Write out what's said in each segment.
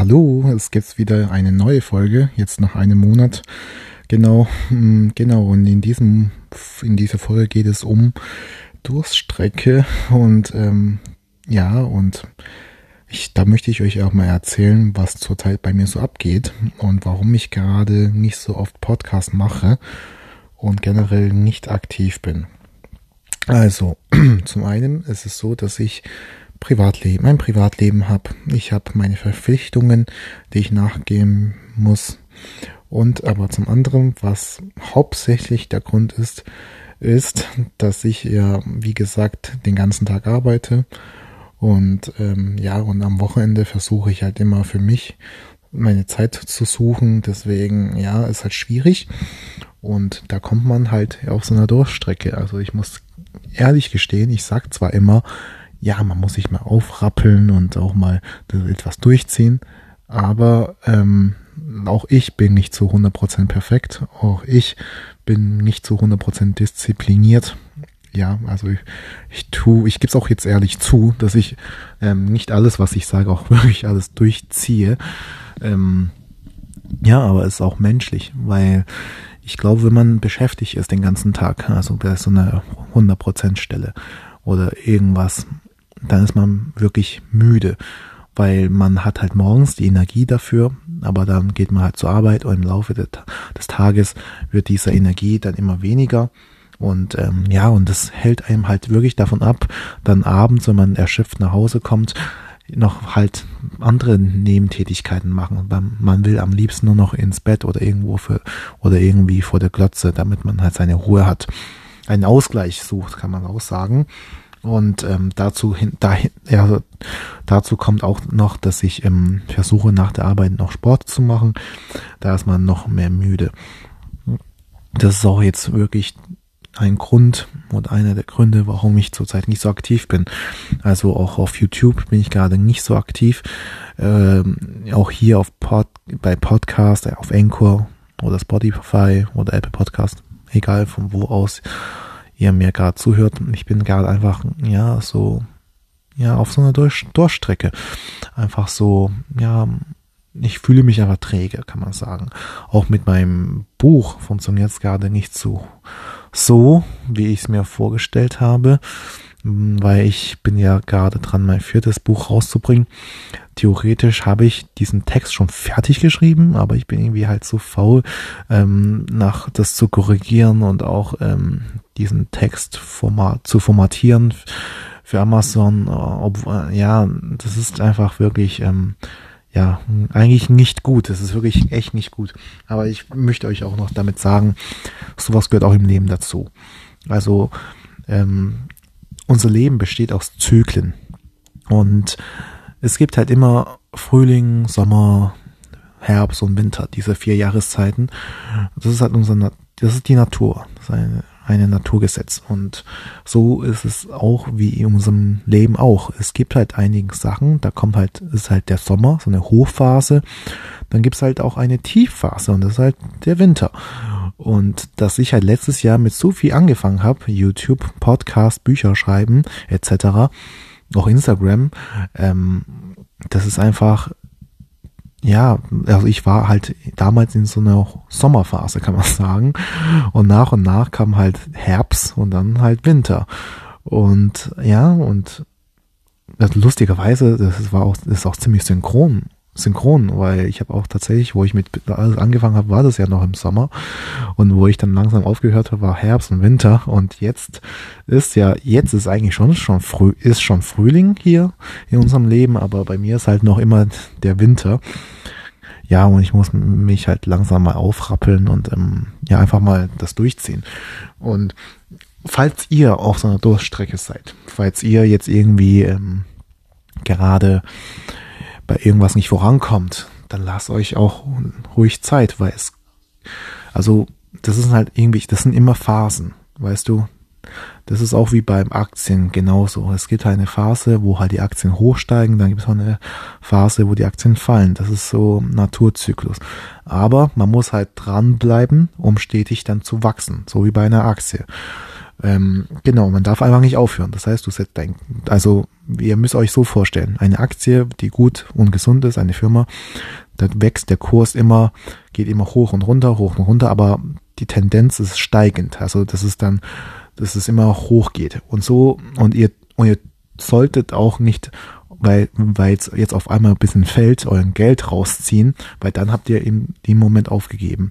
hallo, es gibt wieder eine neue Folge, jetzt nach einem Monat. Genau, mm, genau, und in diesem, in dieser Folge geht es um Durststrecke und ähm, ja, und ich, da möchte ich euch auch mal erzählen, was zurzeit bei mir so abgeht und warum ich gerade nicht so oft Podcast mache und generell nicht aktiv bin. Also, zum einen ist es so, dass ich Privatleben, ein Privatleben habe. Ich habe meine Verpflichtungen, die ich nachgehen muss. Und aber zum anderen, was hauptsächlich der Grund ist, ist, dass ich ja, wie gesagt, den ganzen Tag arbeite. Und ähm, ja, und am Wochenende versuche ich halt immer für mich meine Zeit zu suchen. Deswegen, ja, ist halt schwierig. Und da kommt man halt auf so einer Durchstrecke. Also ich muss ehrlich gestehen, ich sag zwar immer, ja, man muss sich mal aufrappeln und auch mal etwas durchziehen. Aber ähm, auch ich bin nicht zu 100% perfekt. Auch ich bin nicht zu 100% diszipliniert. Ja, also ich, ich tue, ich gebe es auch jetzt ehrlich zu, dass ich ähm, nicht alles, was ich sage, auch wirklich alles durchziehe. Ähm, ja, aber es ist auch menschlich, weil ich glaube, wenn man beschäftigt ist den ganzen Tag, also bei so einer 100% Stelle oder irgendwas, dann ist man wirklich müde, weil man hat halt morgens die Energie dafür, aber dann geht man halt zur Arbeit und im Laufe des, Tages wird diese Energie dann immer weniger. Und ähm, ja, und das hält einem halt wirklich davon ab, dann abends, wenn man erschöpft nach Hause kommt, noch halt andere Nebentätigkeiten machen. Man will am liebsten nur noch ins Bett oder irgendwo für oder irgendwie vor der Glotze, damit man halt seine Ruhe hat. Einen Ausgleich sucht, kann man auch sagen. Und ähm, dazu, hin, dahin, ja, dazu kommt auch noch, dass ich ähm, versuche, nach der Arbeit noch Sport zu machen. Da ist man noch mehr müde. Das ist auch jetzt wirklich ein Grund und einer der Gründe, warum ich zurzeit nicht so aktiv bin. Also auch auf YouTube bin ich gerade nicht so aktiv. Ähm, auch hier auf Pod, bei Podcast, äh, auf Anchor oder Spotify oder Apple Podcast, egal von wo aus ihr mir gerade zuhört. Ich bin gerade einfach, ja, so, ja, auf so einer Durch Durchstrecke. Einfach so, ja, ich fühle mich aber träge, kann man sagen. Auch mit meinem Buch funktioniert es gerade nicht so, so, wie ich es mir vorgestellt habe, weil ich bin ja gerade dran, mein viertes Buch rauszubringen theoretisch habe ich diesen Text schon fertig geschrieben, aber ich bin irgendwie halt so faul, ähm, nach das zu korrigieren und auch ähm, diesen Text format, zu formatieren für Amazon. Äh, ob, äh, ja, das ist einfach wirklich ähm, ja, eigentlich nicht gut. Das ist wirklich echt nicht gut. Aber ich möchte euch auch noch damit sagen, sowas gehört auch im Leben dazu. Also ähm, unser Leben besteht aus Zyklen. Und es gibt halt immer Frühling, Sommer, Herbst und Winter, diese vier Jahreszeiten. Das ist halt unser, das ist die Natur. Das ist eine, eine Naturgesetz. Und so ist es auch wie in unserem Leben auch. Es gibt halt einige Sachen, da kommt halt, ist halt der Sommer, so eine Hochphase. Dann gibt's halt auch eine Tiefphase und das ist halt der Winter. Und dass ich halt letztes Jahr mit so viel angefangen habe, YouTube, Podcast, Bücher schreiben, etc., auch Instagram, ähm, das ist einfach, ja, also ich war halt damals in so einer Sommerphase, kann man sagen. Und nach und nach kam halt Herbst und dann halt Winter. Und ja, und lustigerweise, das war auch, das ist auch ziemlich synchron synchron, weil ich habe auch tatsächlich, wo ich mit alles angefangen habe, war das ja noch im Sommer und wo ich dann langsam aufgehört habe, war Herbst und Winter und jetzt ist ja, jetzt ist eigentlich schon schon früh, ist schon Frühling hier in unserem Leben, aber bei mir ist halt noch immer der Winter. Ja, und ich muss mich halt langsam mal aufrappeln und ähm, ja, einfach mal das durchziehen. Und falls ihr auf so einer Durststrecke seid, falls ihr jetzt irgendwie ähm, gerade bei irgendwas nicht vorankommt, dann lasst euch auch ruhig Zeit, weil es, also, das ist halt irgendwie, das sind immer Phasen, weißt du? Das ist auch wie beim Aktien genauso. Es gibt halt eine Phase, wo halt die Aktien hochsteigen, dann gibt es auch eine Phase, wo die Aktien fallen. Das ist so Naturzyklus. Aber man muss halt dranbleiben, um stetig dann zu wachsen, so wie bei einer Aktie. Ähm, genau, man darf einfach nicht aufhören. Das heißt, du setzt dein, also ihr müsst euch so vorstellen, eine Aktie, die gut und gesund ist, eine Firma, da wächst der Kurs immer, geht immer hoch und runter, hoch und runter, aber die Tendenz ist steigend. Also das ist dann, dass es immer hoch geht. Und so, und ihr, und ihr solltet auch nicht weil weil jetzt auf einmal ein bisschen fällt, euren Geld rausziehen, weil dann habt ihr in dem Moment aufgegeben.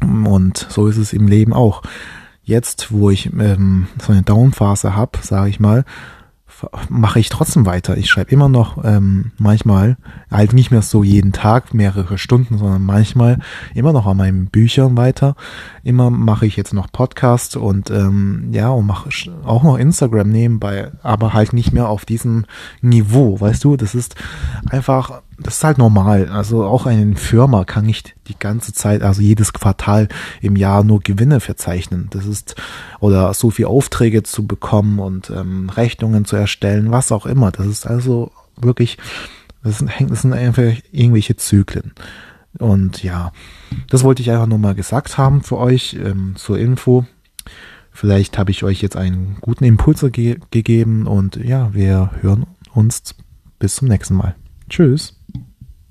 Und so ist es im Leben auch. Jetzt, wo ich ähm, so eine Downphase habe, sage ich mal, mache ich trotzdem weiter. Ich schreibe immer noch ähm, manchmal, halt nicht mehr so jeden Tag mehrere Stunden, sondern manchmal immer noch an meinen Büchern weiter. Immer mache ich jetzt noch Podcasts und ähm, ja und mache auch noch Instagram nebenbei, aber halt nicht mehr auf diesem Niveau, weißt du? Das ist einfach das ist halt normal. Also auch eine Firma kann nicht die ganze Zeit, also jedes Quartal im Jahr nur Gewinne verzeichnen. Das ist, oder so viel Aufträge zu bekommen und ähm, Rechnungen zu erstellen, was auch immer. Das ist also wirklich, das sind, das sind einfach irgendwelche Zyklen. Und ja, das wollte ich einfach nur mal gesagt haben für euch ähm, zur Info. Vielleicht habe ich euch jetzt einen guten Impuls ge gegeben und ja, wir hören uns bis zum nächsten Mal. Tschüss.